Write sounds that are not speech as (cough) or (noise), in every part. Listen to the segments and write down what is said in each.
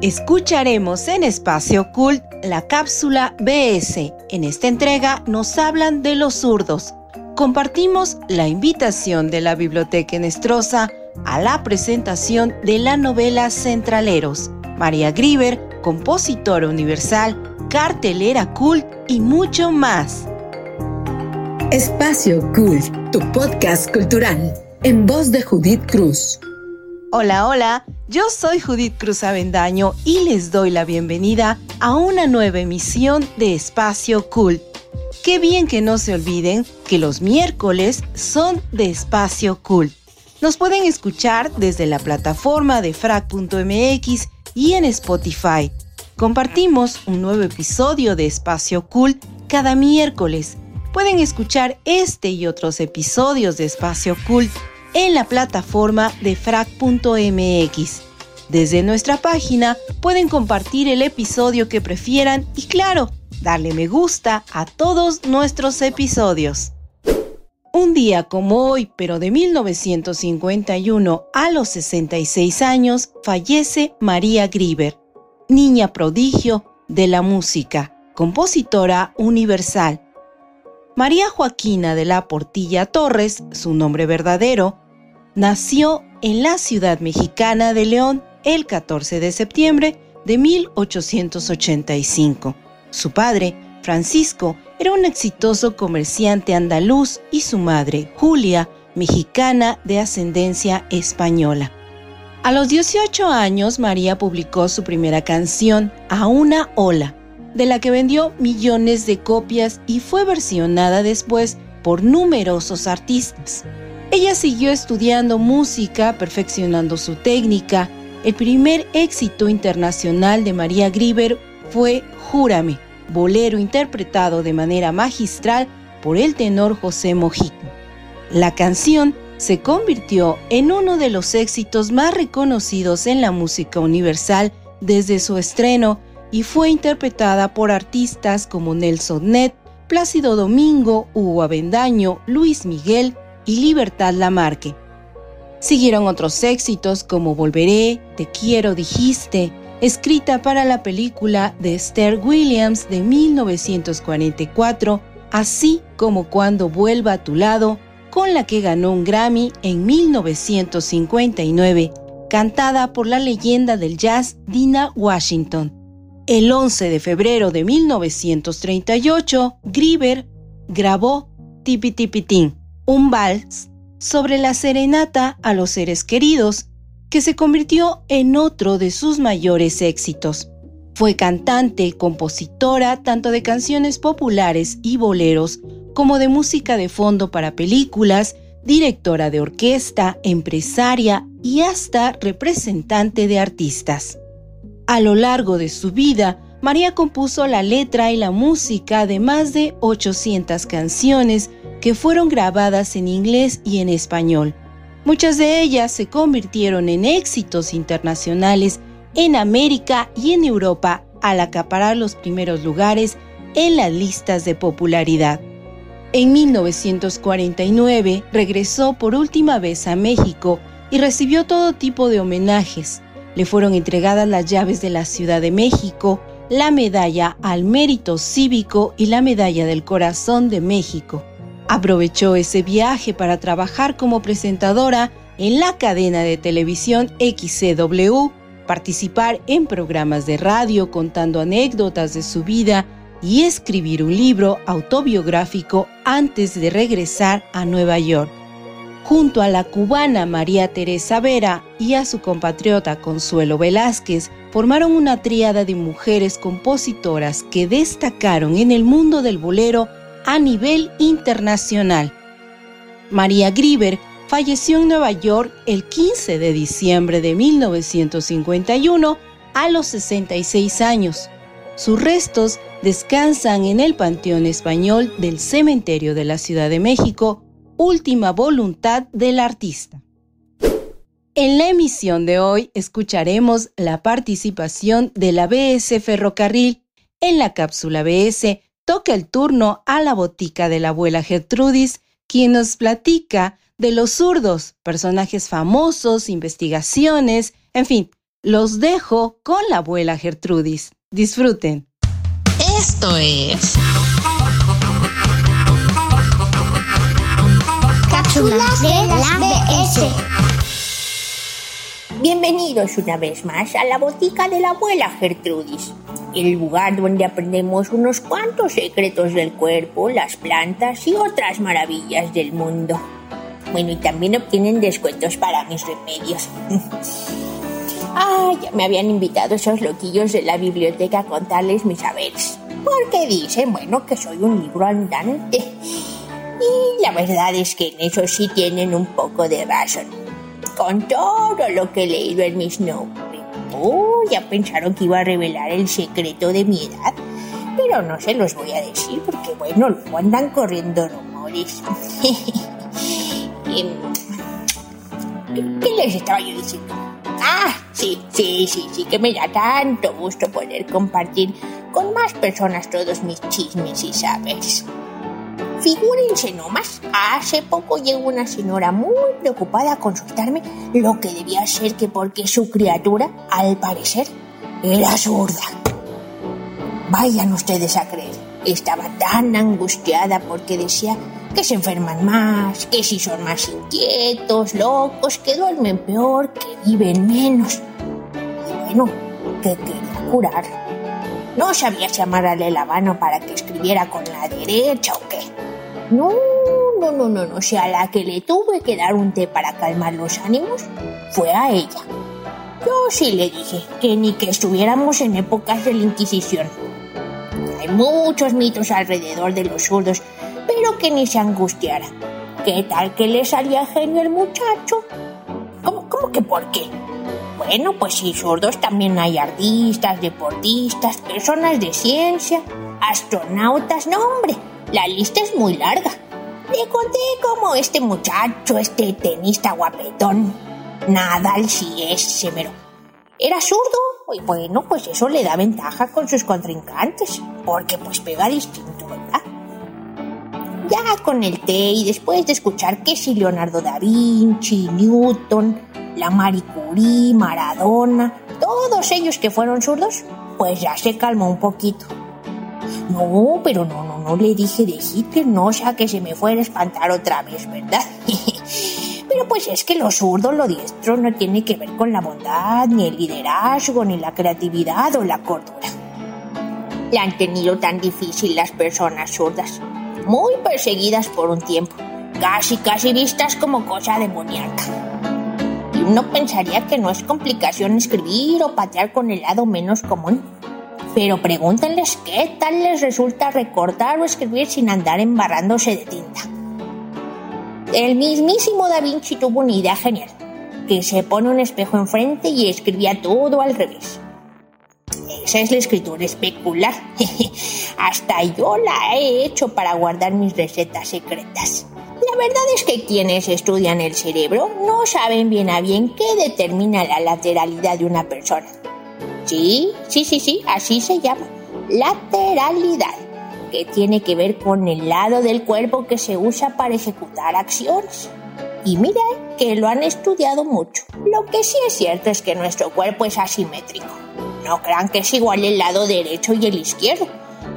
Escucharemos en Espacio Cult la cápsula BS. En esta entrega nos hablan de los zurdos. Compartimos la invitación de la Biblioteca Nestrosa a la presentación de la novela Centraleros. María Grieber, compositora universal, cartelera cult y mucho más. Espacio Cult, tu podcast cultural, en voz de Judith Cruz. Hola, hola, yo soy Judith Cruz Avendaño y les doy la bienvenida a una nueva emisión de Espacio Cult. Qué bien que no se olviden que los miércoles son de Espacio Cult. Nos pueden escuchar desde la plataforma de frac.mx y en Spotify. Compartimos un nuevo episodio de Espacio Cult cada miércoles. Pueden escuchar este y otros episodios de Espacio Cult en la plataforma de frac.mx. Desde nuestra página pueden compartir el episodio que prefieran y claro, darle me gusta a todos nuestros episodios. Un día como hoy, pero de 1951, a los 66 años, fallece María Grieber, niña prodigio de la música, compositora universal. María Joaquina de la Portilla Torres, su nombre verdadero, nació en la ciudad mexicana de León el 14 de septiembre de 1885. Su padre, Francisco, era un exitoso comerciante andaluz y su madre, Julia, mexicana de ascendencia española. A los 18 años, María publicó su primera canción, A una ola, de la que vendió millones de copias y fue versionada después por numerosos artistas. Ella siguió estudiando música, perfeccionando su técnica. El primer éxito internacional de María Grieber fue Júrame, bolero interpretado de manera magistral por el tenor José Mojica. La canción se convirtió en uno de los éxitos más reconocidos en la música universal desde su estreno y fue interpretada por artistas como Nelson Ned, Plácido Domingo, Hugo Avendaño, Luis Miguel y Libertad Lamarque. Siguieron otros éxitos como Volveré, Te quiero, dijiste, escrita para la película de Esther Williams de 1944, así como Cuando vuelva a tu lado, con la que ganó un Grammy en 1959, cantada por la leyenda del jazz Dina Washington. El 11 de febrero de 1938, Grieber grabó Tipi Tipitín, un vals sobre la serenata a los seres queridos, que se convirtió en otro de sus mayores éxitos. Fue cantante, compositora tanto de canciones populares y boleros como de música de fondo para películas, directora de orquesta, empresaria y hasta representante de artistas. A lo largo de su vida, María compuso la letra y la música de más de 800 canciones que fueron grabadas en inglés y en español. Muchas de ellas se convirtieron en éxitos internacionales en América y en Europa al acaparar los primeros lugares en las listas de popularidad. En 1949 regresó por última vez a México y recibió todo tipo de homenajes. Le fueron entregadas las llaves de la Ciudad de México, la medalla al mérito cívico y la medalla del corazón de México. Aprovechó ese viaje para trabajar como presentadora en la cadena de televisión XCW, participar en programas de radio contando anécdotas de su vida y escribir un libro autobiográfico antes de regresar a Nueva York. Junto a la cubana María Teresa Vera y a su compatriota Consuelo Velázquez, formaron una tríada de mujeres compositoras que destacaron en el mundo del bolero a nivel internacional. María Grieber falleció en Nueva York el 15 de diciembre de 1951 a los 66 años. Sus restos descansan en el Panteón Español del Cementerio de la Ciudad de México, última voluntad del artista. En la emisión de hoy escucharemos la participación de la BS Ferrocarril en la cápsula BS toca el turno a la botica de la abuela Gertrudis, quien nos platica de los zurdos, personajes famosos, investigaciones, en fin, Los dejo con la abuela Gertrudis. Disfruten. Esto es... Cápsulas de la BS. Bienvenidos una vez más a la botica de la abuela Gertrudis, el lugar donde aprendemos unos cuantos secretos del cuerpo, las plantas y otras maravillas del mundo. Bueno, y también obtienen descuentos para mis remedios. (laughs) Ah, ya me habían invitado esos loquillos de la biblioteca a contarles mis saberes. Porque dicen, bueno, que soy un libro andante. Y la verdad es que en eso sí tienen un poco de razón. Con todo lo que he leído en mis notas. Oh, ya pensaron que iba a revelar el secreto de mi edad. Pero no se los voy a decir porque, bueno, luego andan corriendo rumores. (laughs) Em, ¿Qué les estaba yo diciendo? Ah, sí, sí, sí, sí, que me da tanto gusto poder compartir con más personas todos mis chismes y saberes. Figúrense nomás, hace poco llegó una señora muy preocupada a consultarme lo que debía ser que porque su criatura, al parecer, era zurda. Vayan ustedes a creer, estaba tan angustiada porque decía que se enferman más, que si son más inquietos, locos, que duermen peor, que viven menos. Y bueno, que quería curar. No sabía si amarrarle la mano para que escribiera con la derecha o qué. No, no, no, no, no. O sea, la que le tuve que dar un té para calmar los ánimos fue a ella. Yo sí le dije que ni que estuviéramos en épocas de la Inquisición. Hay muchos mitos alrededor de los zurdos, pero que ni se angustiara. ¿Qué tal que le salía genio el muchacho? ¿Cómo, cómo que por qué? Bueno, pues si zurdos también hay artistas, deportistas, personas de ciencia, astronautas, no hombre, la lista es muy larga. Le conté cómo este muchacho, este tenista guapetón, Nadal sí es severo. Era zurdo y bueno, pues eso le da ventaja con sus contrincantes, porque pues pega distinto, ¿verdad? Ya con el té y después de escuchar que si Leonardo da Vinci, Newton, la Marie Curie, Maradona, todos ellos que fueron zurdos, pues ya se calmó un poquito. No, pero no, no, no le dije de Hitler, no, sea que se me fuera a espantar otra vez, ¿verdad? (laughs) pero pues es que lo zurdo, lo diestro, no tiene que ver con la bondad, ni el liderazgo, ni la creatividad o la cordura. La han tenido tan difícil las personas zurdas, muy perseguidas por un tiempo, casi, casi vistas como cosa demoníaca. Y uno pensaría que no es complicación escribir o patear con el lado menos común. Pero pregúntenles qué tal les resulta recortar o escribir sin andar embarrándose de tinta. El mismísimo Da Vinci tuvo una idea genial, que se pone un espejo enfrente y escribía todo al revés. Esa es la escritura especular. (laughs) Hasta yo la he hecho para guardar mis recetas secretas. La verdad es que quienes estudian el cerebro no saben bien a bien qué determina la lateralidad de una persona. Sí, sí, sí, sí, así se llama. Lateralidad, que tiene que ver con el lado del cuerpo que se usa para ejecutar acciones. Y mira que lo han estudiado mucho. Lo que sí es cierto es que nuestro cuerpo es asimétrico. No crean que es igual el lado derecho y el izquierdo.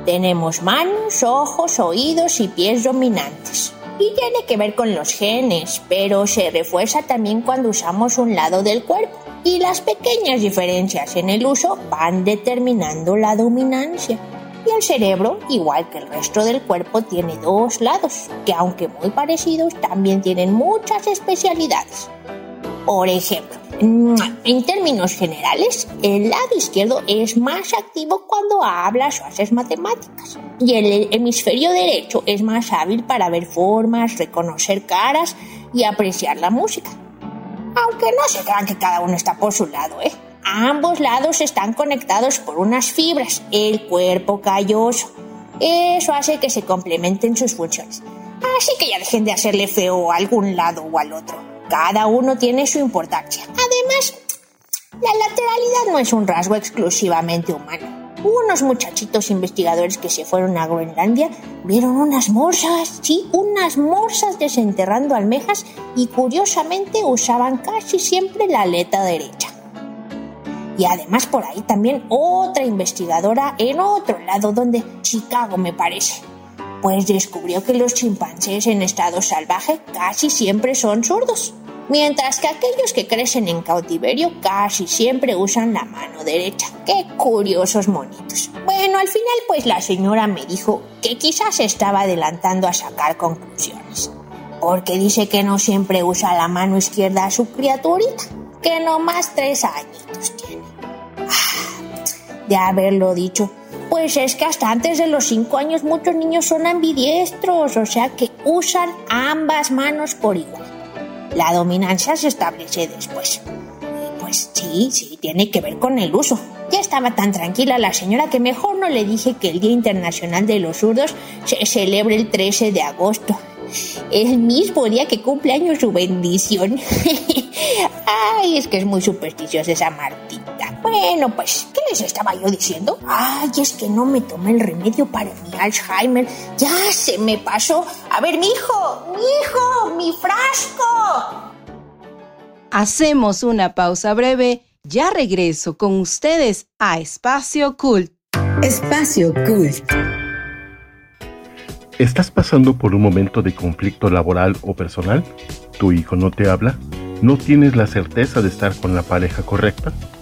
Tenemos manos, ojos, oídos y pies dominantes. Y tiene que ver con los genes, pero se refuerza también cuando usamos un lado del cuerpo. Y las pequeñas diferencias en el uso van determinando la dominancia. Y el cerebro, igual que el resto del cuerpo, tiene dos lados, que aunque muy parecidos, también tienen muchas especialidades. Por ejemplo, en términos generales, el lado izquierdo es más activo cuando hablas o haces matemáticas. Y el hemisferio derecho es más hábil para ver formas, reconocer caras y apreciar la música. Aunque no se crean que cada uno está por su lado, ¿eh? Ambos lados están conectados por unas fibras, el cuerpo calloso. Eso hace que se complementen sus funciones. Así que ya dejen de hacerle feo a algún lado o al otro. Cada uno tiene su importancia. Además, la lateralidad no es un rasgo exclusivamente humano. Unos muchachitos investigadores que se fueron a Groenlandia vieron unas morsas, sí, unas morsas desenterrando almejas y curiosamente usaban casi siempre la aleta derecha. Y además por ahí también otra investigadora en otro lado, donde Chicago me parece. Pues descubrió que los chimpancés en estado salvaje casi siempre son zurdos, mientras que aquellos que crecen en cautiverio casi siempre usan la mano derecha. Qué curiosos monitos. Bueno, al final pues la señora me dijo que quizás estaba adelantando a sacar conclusiones, porque dice que no siempre usa la mano izquierda a su criaturita, que no más tres añitos tiene. Ah, de haberlo dicho, pues es que hasta antes de los cinco años muchos niños son ambidiestros, o sea que usan ambas manos por igual. La dominancia se establece después. Pues sí, sí, tiene que ver con el uso. Ya estaba tan tranquila la señora que mejor no le dije que el Día Internacional de los Zurdos se celebre el 13 de agosto. El mismo día que cumple años su bendición. (laughs) Ay, es que es muy supersticiosa esa Martita. Bueno, pues, ¿qué les estaba yo diciendo? Ay, es que no me tomé el remedio para mi Alzheimer. Ya se me pasó. A ver, mi hijo, mi hijo, mi frasco. Hacemos una pausa breve. Ya regreso con ustedes a Espacio Cult. Espacio Cult. ¿Estás pasando por un momento de conflicto laboral o personal? ¿Tu hijo no te habla? ¿No tienes la certeza de estar con la pareja correcta?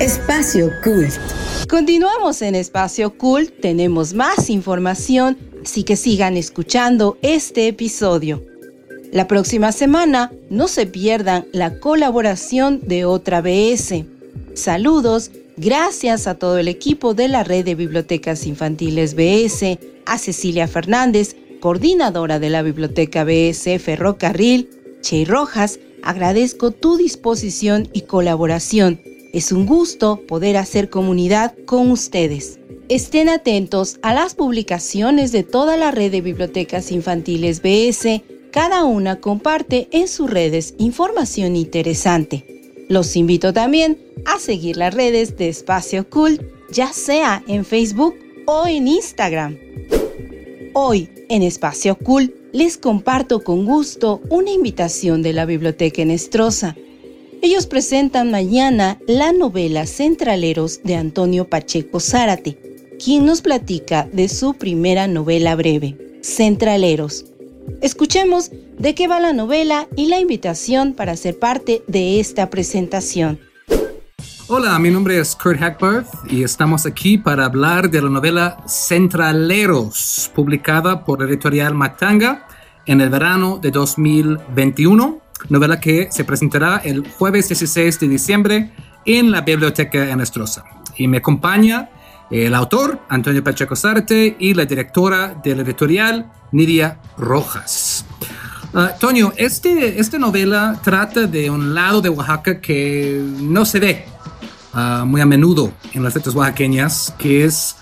Espacio Cult. Continuamos en Espacio Cult, tenemos más información, así que sigan escuchando este episodio. La próxima semana no se pierdan la colaboración de otra BS. Saludos, gracias a todo el equipo de la red de bibliotecas infantiles BS, a Cecilia Fernández, coordinadora de la biblioteca BS Ferrocarril, Che Rojas, agradezco tu disposición y colaboración es un gusto poder hacer comunidad con ustedes. Estén atentos a las publicaciones de toda la red de bibliotecas infantiles BS. Cada una comparte en sus redes información interesante. Los invito también a seguir las redes de Espacio Cult, ya sea en Facebook o en Instagram. Hoy, en Espacio Cult, les comparto con gusto una invitación de la Biblioteca Nestrosa ellos presentan mañana la novela Centraleros de Antonio Pacheco Zárate, quien nos platica de su primera novela breve. Centraleros. Escuchemos de qué va la novela y la invitación para ser parte de esta presentación. Hola, mi nombre es Kurt Hackbarth y estamos aquí para hablar de la novela Centraleros, publicada por la editorial Matanga en el verano de 2021, novela que se presentará el jueves 16 de diciembre en la Biblioteca Enestrosa. Y me acompaña el autor, Antonio Pacheco Sarte, y la directora de la editorial, Nidia Rojas. Uh, Toño, este, esta novela trata de un lado de Oaxaca que no se ve uh, muy a menudo en las letras oaxaqueñas, que es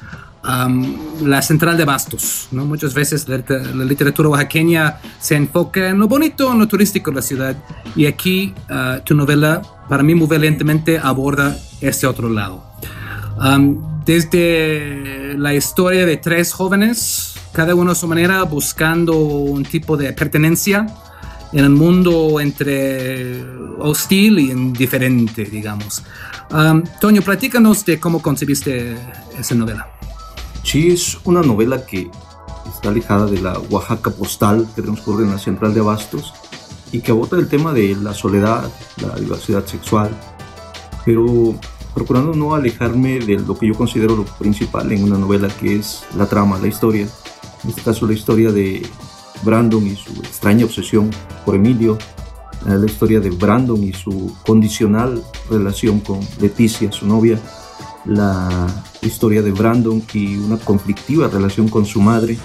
um, la central de Bastos. ¿no? Muchas veces la, la, literatura oaxaqueña se enfoca en lo bonito, en lo turístico de la ciudad, y aquí uh, tu novela, para mí muy valientemente, aborda este otro lado. Um, desde la historia de tres jóvenes, cada uno a su manera buscando un tipo de pertenencia en el mundo entre hostil y indiferente, digamos. Um, Toño, platícanos de cómo concebiste esa novela. Sí, es una novela que está alejada de la Oaxaca postal que transcurre en la central de Abastos y que aborda el tema de la soledad, la diversidad sexual, pero procurando no alejarme de lo que yo considero lo principal en una novela, que es la trama, la historia. En este caso, la historia de Brandon y su extraña obsesión por Emilio, la historia de Brandon y su condicional relación con Leticia, su novia, la historia de Brandon y una conflictiva relación con su madre.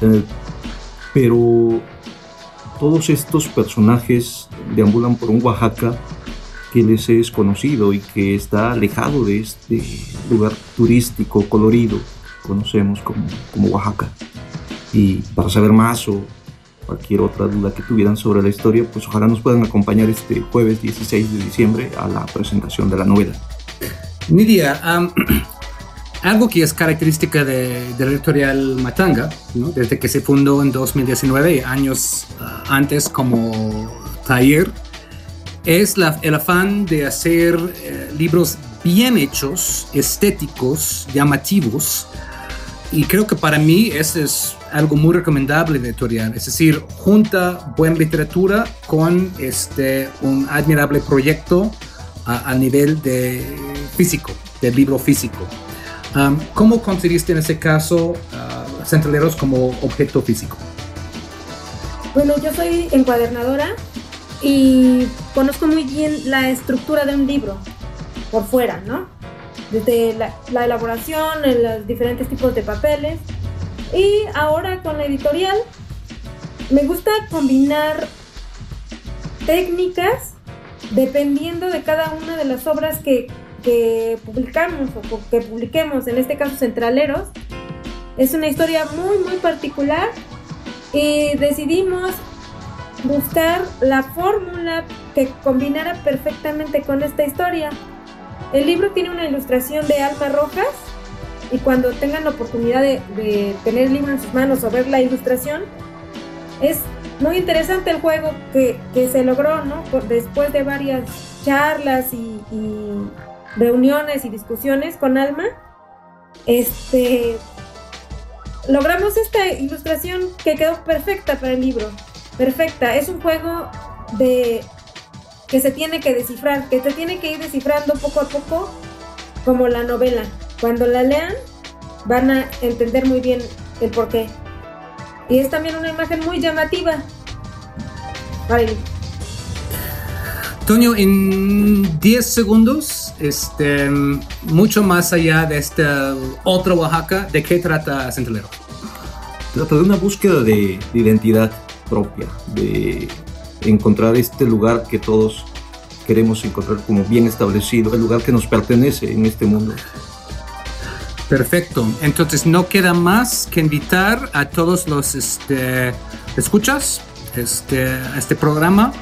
Eh, pero todos estos personajes deambulan por un Oaxaca que les es conocido y que está alejado de este lugar turístico colorido que conocemos como, como Oaxaca. Y para saber más o cualquier otra duda que tuvieran sobre la historia, pues ojalá nos puedan acompañar este jueves 16 de diciembre a la presentación de la novela. Nidia, (clears throat) algo que es característica de, la editorial Matanga, desde que se fundó en 2019, años uh, antes como taller, es el afán de hacer eh, libros bien hechos, estéticos, llamativos. Y creo que para mí eso es algo muy recomendable de editorial. Es decir, junta buena literatura con este, un admirable proyecto a, a nivel de físico, del libro físico. Um, ¿Cómo conseguiste en ese caso uh, Centraleros como objeto físico? Bueno, yo soy encuadernadora y conozco muy bien la estructura de un libro por fuera, ¿no? Desde la, la elaboración, en los diferentes tipos de papeles. Y ahora con la editorial me gusta combinar técnicas dependiendo de cada una de las obras que, que publicamos o que publiquemos, en este caso Centraleros. Es una historia muy, muy particular y decidimos buscar la fórmula que combinara perfectamente con esta historia. El libro tiene una ilustración de Alma Rojas y cuando tengan la oportunidad de, tener el libro en sus manos o ver la ilustración, es muy interesante el juego que, se logró, ¿no? Después de varias charlas y, y, reuniones y discusiones con Alma, este, logramos esta ilustración que quedó perfecta para el libro perfecta. Es un juego de que se tiene que descifrar, que se tiene que ir descifrando poco a poco como la novela. Cuando la lean van a entender muy bien el porqué. Y es también una imagen muy llamativa. Vale. Toño, en 10 segundos, este, mucho más allá de este otro Oaxaca, ¿de qué trata Centralero? Trata de una búsqueda de, de identidad propia, de encontrar este lugar que todos queremos encontrar como bien establecido, el lugar que nos pertenece en este mundo. Perfecto. Entonces no queda más que invitar a todos los este, escuchas este, a este programa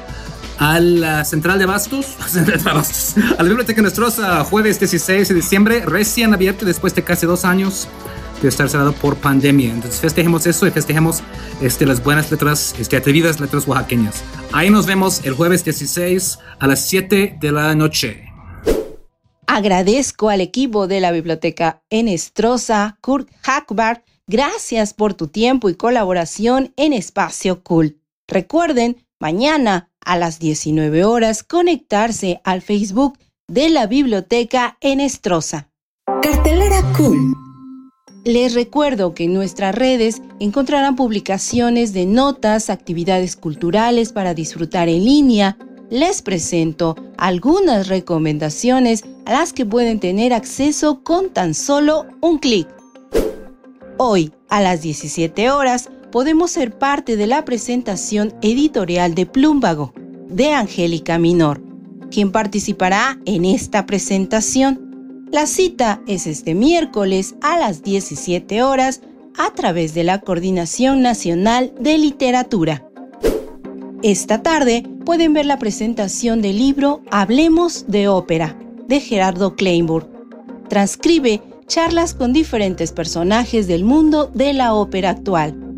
a la Central de Bastos, (laughs) a la Biblioteca Nostrosa, jueves 16 de diciembre, recién abierto después de casi dos años de estar cerrado por pandemia. Entonces festejemos eso y festejemos este, las buenas letras, este, atrevidas letras oaxaqueñas. Ahí nos vemos el jueves 16 a las 7 de la noche. Agradezco al equipo de la biblioteca Enestrosa, Kurt Hackbar, Gracias por tu tiempo y colaboración en Espacio Cool. Recuerden, mañana a las 19 horas conectarse al Facebook de la Biblioteca en Estroza. Cartelera Cool. Les recuerdo que en nuestras redes encontrarán publicaciones de notas, actividades culturales para disfrutar en línea. Les presento algunas recomendaciones a las que pueden tener acceso con tan solo un clic. Hoy, a las 17 horas, podemos ser parte de la presentación editorial de Plúmbago, de Angélica Minor, quien participará en esta presentación. La cita es este miércoles a las 17 horas a través de la Coordinación Nacional de Literatura. Esta tarde pueden ver la presentación del libro Hablemos de Ópera, de Gerardo Kleinburg. Transcribe charlas con diferentes personajes del mundo de la ópera actual.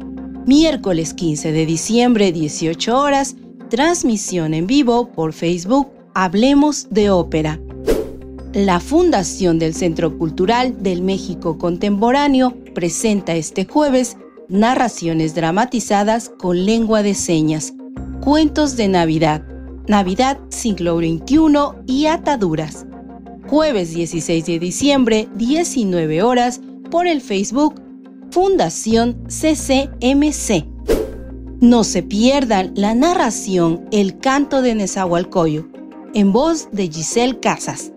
Miércoles 15 de diciembre, 18 horas, transmisión en vivo por Facebook Hablemos de Ópera. La Fundación del Centro Cultural del México Contemporáneo presenta este jueves narraciones dramatizadas con lengua de señas, cuentos de Navidad, Navidad siglo XXI y ataduras jueves 16 de diciembre, 19 horas, por el Facebook Fundación CCMC. No se pierdan la narración El canto de Nezahualcóyotl, en voz de Giselle Casas.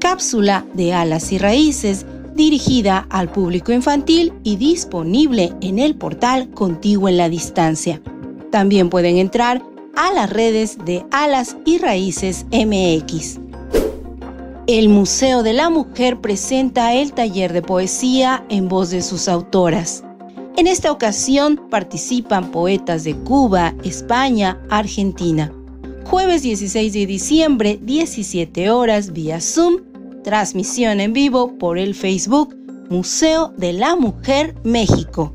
Cápsula de alas y raíces dirigida al público infantil y disponible en el portal Contigo en la Distancia. También pueden entrar a las redes de Alas y Raíces MX. El Museo de la Mujer presenta el taller de poesía en voz de sus autoras. En esta ocasión participan poetas de Cuba, España, Argentina. Jueves 16 de diciembre, 17 horas vía Zoom, transmisión en vivo por el Facebook Museo de la Mujer México.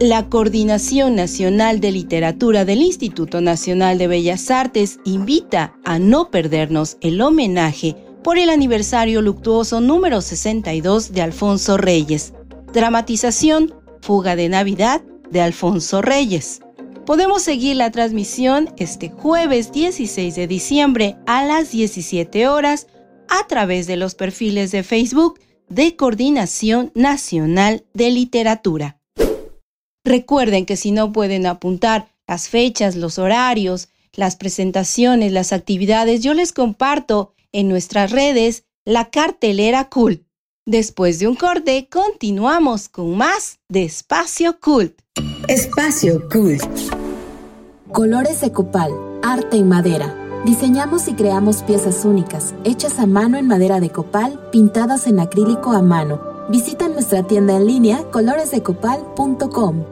La Coordinación Nacional de Literatura del Instituto Nacional de Bellas Artes invita a no perdernos el homenaje por el aniversario luctuoso número 62 de Alfonso Reyes. Dramatización Fuga de Navidad de Alfonso Reyes. Podemos seguir la transmisión este jueves 16 de diciembre a las 17 horas a través de los perfiles de Facebook de Coordinación Nacional de Literatura. Recuerden que si no pueden apuntar las fechas, los horarios, las presentaciones, las actividades, yo les comparto en nuestras redes la cartelera Cult. Después de un corte, continuamos con más de Espacio Cult. Espacio Cult. Colores de copal, arte en madera. Diseñamos y creamos piezas únicas, hechas a mano en madera de copal, pintadas en acrílico a mano. Visita nuestra tienda en línea coloresdecopal.com.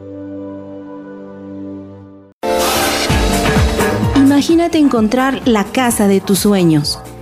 Imagínate encontrar la casa de tus sueños.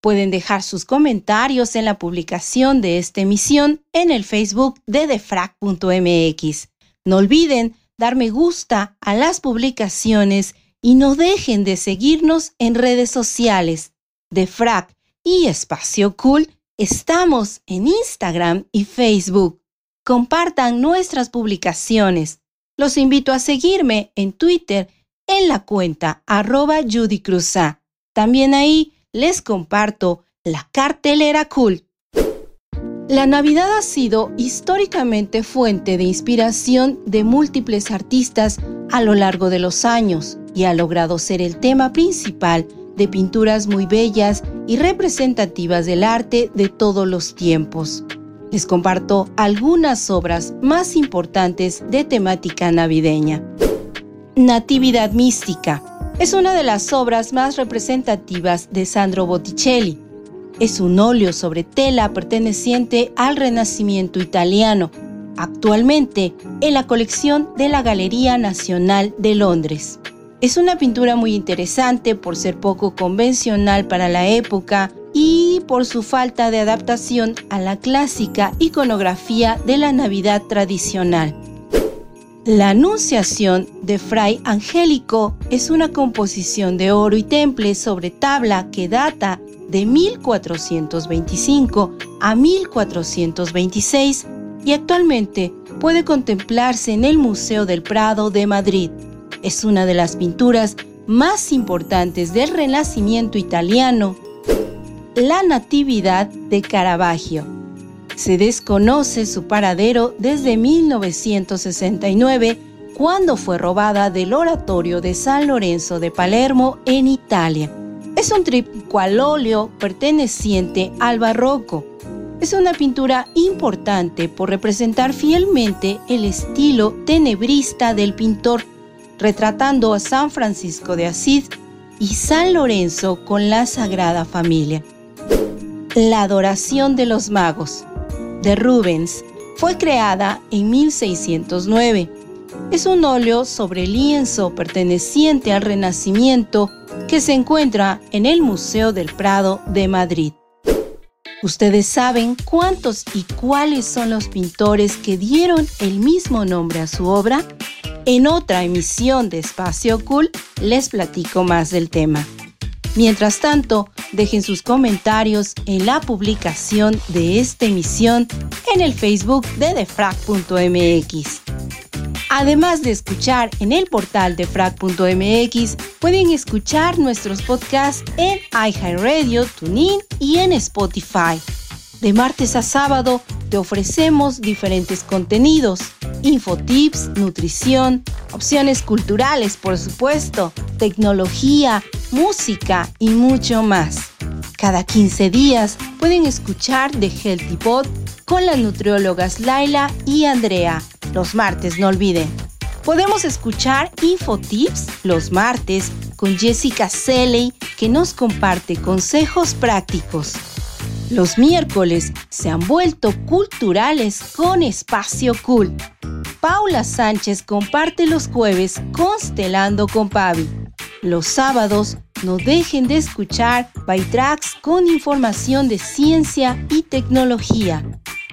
Pueden dejar sus comentarios en la publicación de esta emisión en el Facebook de defrag.mx. No olviden dar me gusta a las publicaciones y no dejen de seguirnos en redes sociales. Defrag y Espacio Cool estamos en Instagram y Facebook. Compartan nuestras publicaciones. Los invito a seguirme en Twitter en la cuenta arroba Judy Cruza. También ahí les comparto la cartelera cool. La Navidad ha sido históricamente fuente de inspiración de múltiples artistas a lo largo de los años y ha logrado ser el tema principal de pinturas muy bellas y representativas del arte de todos los tiempos. Les comparto algunas obras más importantes de temática navideña. Natividad Mística es una de las obras más representativas de Sandro Botticelli. Es un óleo sobre tela perteneciente al Renacimiento italiano, actualmente en la colección de la Galería Nacional de Londres. Es una pintura muy interesante por ser poco convencional para la época y por su falta de adaptación a la clásica iconografía de la Navidad tradicional. La Anunciación de Fray Angélico es una composición de oro y temple sobre tabla que data de 1425 a 1426 y actualmente puede contemplarse en el Museo del Prado de Madrid. Es una de las pinturas más importantes del Renacimiento italiano. La Natividad de Caravaggio se desconoce su paradero desde 1969, cuando fue robada del oratorio de San Lorenzo de Palermo en Italia. Es un tríptico al óleo perteneciente al barroco. Es una pintura importante por representar fielmente el estilo tenebrista del pintor, retratando a San Francisco de Asís y San Lorenzo con la Sagrada Familia. La adoración de los magos de Rubens fue creada en 1609. Es un óleo sobre lienzo perteneciente al Renacimiento que se encuentra en el Museo del Prado de Madrid. ¿Ustedes saben cuántos y cuáles son los pintores que dieron el mismo nombre a su obra? En otra emisión de Espacio Cool les platico más del tema. Mientras tanto, dejen sus comentarios en la publicación de esta emisión en el Facebook de defrag.mx. Además de escuchar en el portal defrag.mx, pueden escuchar nuestros podcasts en iHeartRadio, TuneIn y en Spotify. De martes a sábado te ofrecemos diferentes contenidos, infotips, nutrición, opciones culturales, por supuesto, tecnología, música y mucho más. Cada 15 días pueden escuchar The Healthy Pod con las nutriólogas Laila y Andrea. Los martes, no olviden. Podemos escuchar Infotips los martes con Jessica Selley que nos comparte consejos prácticos. Los miércoles se han vuelto culturales con Espacio Cool. Paula Sánchez comparte los jueves Constelando con Pavi. Los sábados no dejen de escuchar Bytrax con información de ciencia y tecnología.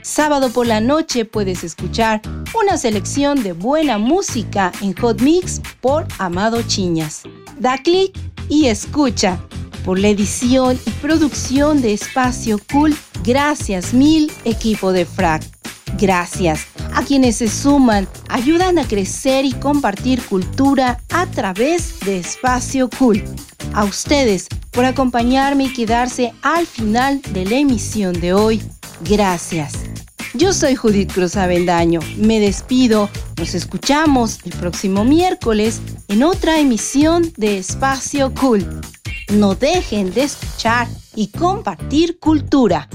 Sábado por la noche puedes escuchar una selección de buena música en Hot Mix por Amado Chiñas. Da clic y escucha por la edición y producción de Espacio Cool. Gracias mil equipo de FRAC. Gracias a quienes se suman, ayudan a crecer y compartir cultura a través de Espacio Cool. A ustedes por acompañarme y quedarse al final de la emisión de hoy. Gracias. Yo soy Judith Cruz Avendaño. Me despido. Nos escuchamos el próximo miércoles en otra emisión de Espacio Cool. No dejen de escuchar y compartir cultura.